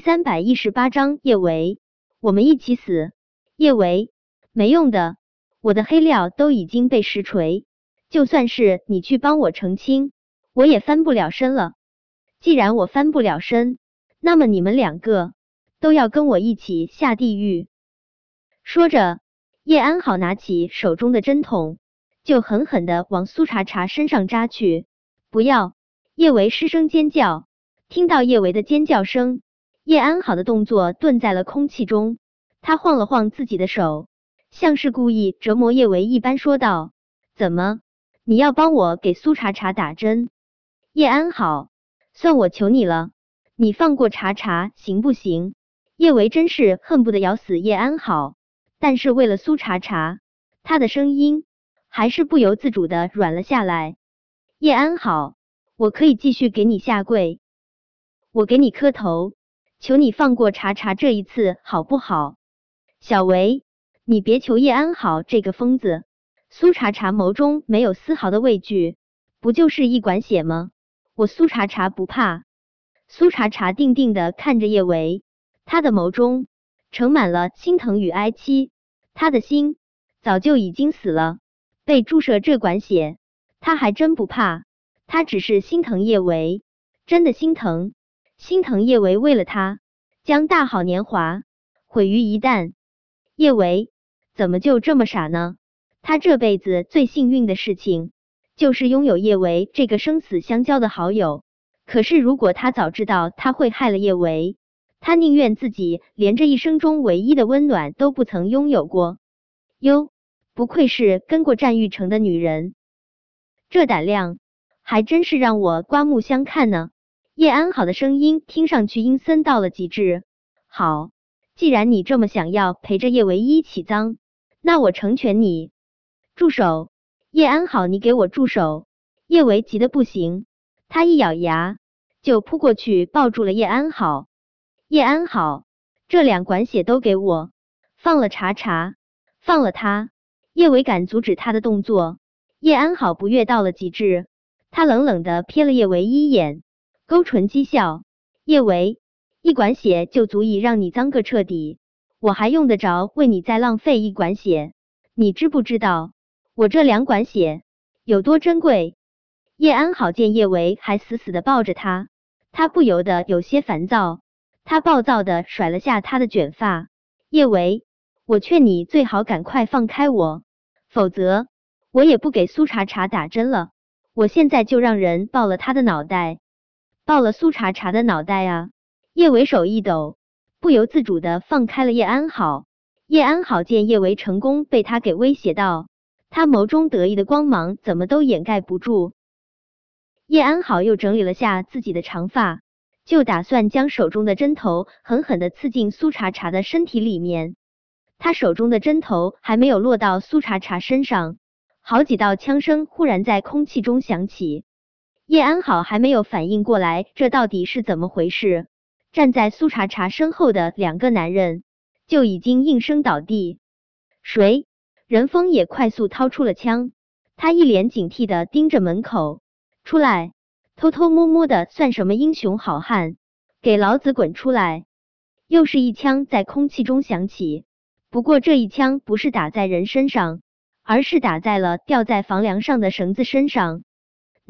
三百一十八章叶维，我们一起死。叶维，没用的，我的黑料都已经被实锤，就算是你去帮我澄清，我也翻不了身了。既然我翻不了身，那么你们两个都要跟我一起下地狱。说着，叶安好拿起手中的针筒，就狠狠的往苏茶茶身上扎去。不要！叶维失声尖叫。听到叶维的尖叫声。叶安好的动作顿在了空气中，他晃了晃自己的手，像是故意折磨叶维一般说道：“怎么，你要帮我给苏茶茶打针？叶安好，算我求你了，你放过茶茶行不行？”叶维真是恨不得咬死叶安好，但是为了苏茶茶，他的声音还是不由自主的软了下来。叶安好，我可以继续给你下跪，我给你磕头。求你放过茶茶这一次好不好？小维，你别求叶安好这个疯子。苏茶茶眸中没有丝毫的畏惧，不就是一管血吗？我苏茶茶不怕。苏茶茶定定的看着叶维，他的眸中盛满了心疼与哀戚。他的心早就已经死了，被注射这管血，他还真不怕。他只是心疼叶维，真的心疼。心疼叶维为了他将大好年华毁于一旦。叶维怎么就这么傻呢？他这辈子最幸运的事情就是拥有叶维这个生死相交的好友。可是如果他早知道他会害了叶维，他宁愿自己连这一生中唯一的温暖都不曾拥有过。哟，不愧是跟过战玉成的女人，这胆量还真是让我刮目相看呢。叶安好的声音听上去阴森到了极致。好，既然你这么想要陪着叶唯一起脏，那我成全你。住手！叶安好，你给我住手！叶维急得不行，他一咬牙就扑过去抱住了叶安好。叶安好，这两管血都给我，放了茶茶，放了他。叶维敢阻止他的动作，叶安好不悦到了极致，他冷冷的瞥了叶维一眼。勾唇讥笑，叶维，一管血就足以让你脏个彻底，我还用得着为你再浪费一管血？你知不知道我这两管血有多珍贵？叶安好见叶维还死死的抱着他，他不由得有些烦躁，他暴躁的甩了下他的卷发。叶维，我劝你最好赶快放开我，否则我也不给苏茶茶打针了。我现在就让人爆了他的脑袋。爆了苏茶茶的脑袋啊！叶维手一抖，不由自主的放开了叶安好。叶安好见叶维成功被他给威胁到，他眸中得意的光芒怎么都掩盖不住。叶安好又整理了下自己的长发，就打算将手中的针头狠狠的刺进苏茶茶的身体里面。他手中的针头还没有落到苏茶茶身上，好几道枪声忽然在空气中响起。叶安好还没有反应过来，这到底是怎么回事？站在苏茶茶身后的两个男人就已经应声倒地。谁？任峰也快速掏出了枪，他一脸警惕的盯着门口，出来！偷偷摸摸的算什么英雄好汉？给老子滚出来！又是一枪在空气中响起，不过这一枪不是打在人身上，而是打在了吊在房梁上的绳子身上。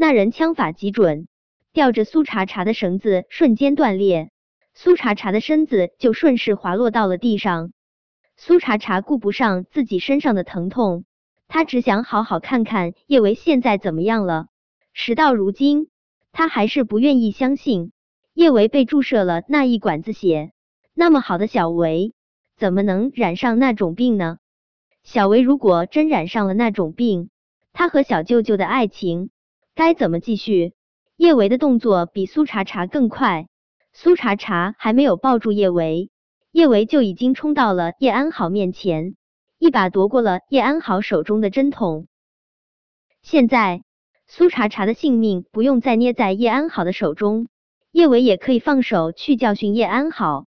那人枪法极准，吊着苏茶茶的绳子瞬间断裂，苏茶茶的身子就顺势滑落到了地上。苏茶茶顾不上自己身上的疼痛，他只想好好看看叶维现在怎么样了。事到如今，他还是不愿意相信叶维被注射了那一管子血。那么好的小维，怎么能染上那种病呢？小维如果真染上了那种病，他和小舅舅的爱情……该怎么继续？叶维的动作比苏茶茶更快，苏茶茶还没有抱住叶维，叶维就已经冲到了叶安好面前，一把夺过了叶安好手中的针筒。现在苏茶茶的性命不用再捏在叶安好的手中，叶维也可以放手去教训叶安好。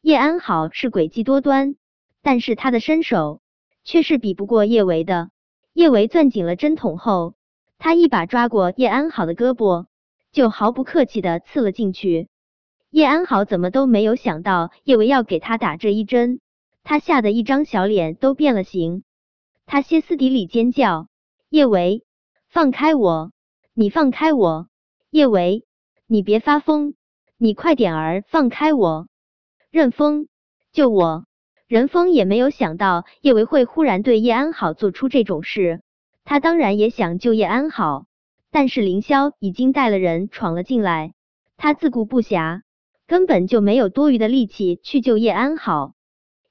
叶安好是诡计多端，但是他的身手却是比不过叶维的。叶维攥紧了针筒后。他一把抓过叶安好的胳膊，就毫不客气的刺了进去。叶安好怎么都没有想到叶维要给他打这一针，他吓得一张小脸都变了形，他歇斯底里尖叫：“叶维，放开我！你放开我！叶维，你别发疯！你快点儿放开我！任风，救我！”任峰也没有想到叶维会忽然对叶安好做出这种事，他当然也想救叶安好，但是凌霄已经带了人闯了进来，他自顾不暇，根本就没有多余的力气去救叶安好。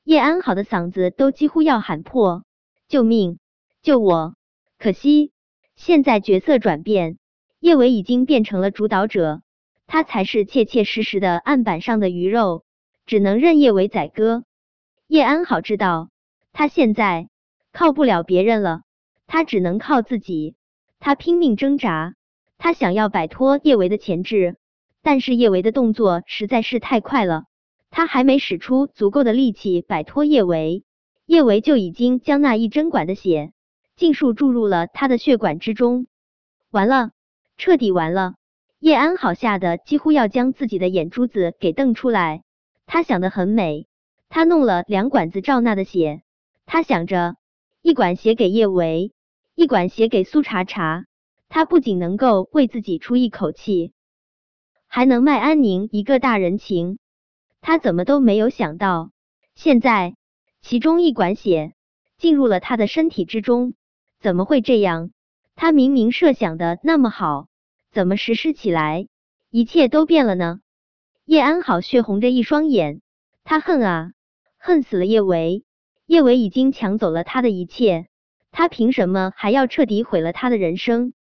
叶安好的嗓子都几乎要喊破：“救命！救我！”可惜现在角色转变，叶伟已经变成了主导者，他才是切切实实的案板上的鱼肉，只能任叶伟宰割。叶安好知道，他现在靠不了别人了，他只能靠自己。他拼命挣扎，他想要摆脱叶维的钳制，但是叶维的动作实在是太快了，他还没使出足够的力气摆脱叶维，叶维就已经将那一针管的血尽数注入了他的血管之中。完了，彻底完了！叶安好吓得几乎要将自己的眼珠子给瞪出来。他想的很美。他弄了两管子赵娜的血，他想着一管血给叶维，一管血给苏茶茶，他不仅能够为自己出一口气，还能卖安宁一个大人情。他怎么都没有想到，现在其中一管血进入了他的身体之中，怎么会这样？他明明设想的那么好，怎么实施起来一切都变了呢？叶安好血红着一双眼，他恨啊！恨死了叶维，叶维已经抢走了他的一切，他凭什么还要彻底毁了他的人生？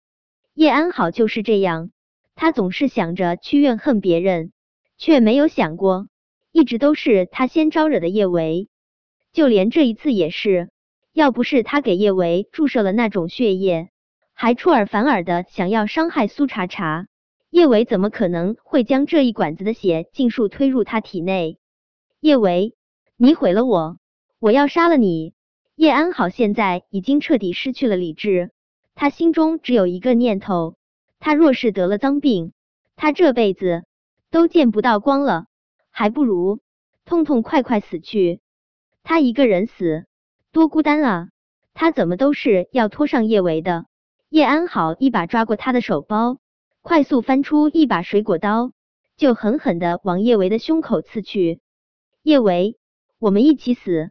叶安好就是这样，他总是想着去怨恨别人，却没有想过，一直都是他先招惹的叶维，就连这一次也是，要不是他给叶维注射了那种血液，还出尔反尔的想要伤害苏茶茶，叶维怎么可能会将这一管子的血尽数推入他体内？叶维。你毁了我，我要杀了你！叶安好现在已经彻底失去了理智，他心中只有一个念头：他若是得了脏病，他这辈子都见不到光了，还不如痛痛快快死去。他一个人死，多孤单啊！他怎么都是要拖上叶维的。叶安好一把抓过他的手包，快速翻出一把水果刀，就狠狠的往叶维的胸口刺去。叶维。我们一起死。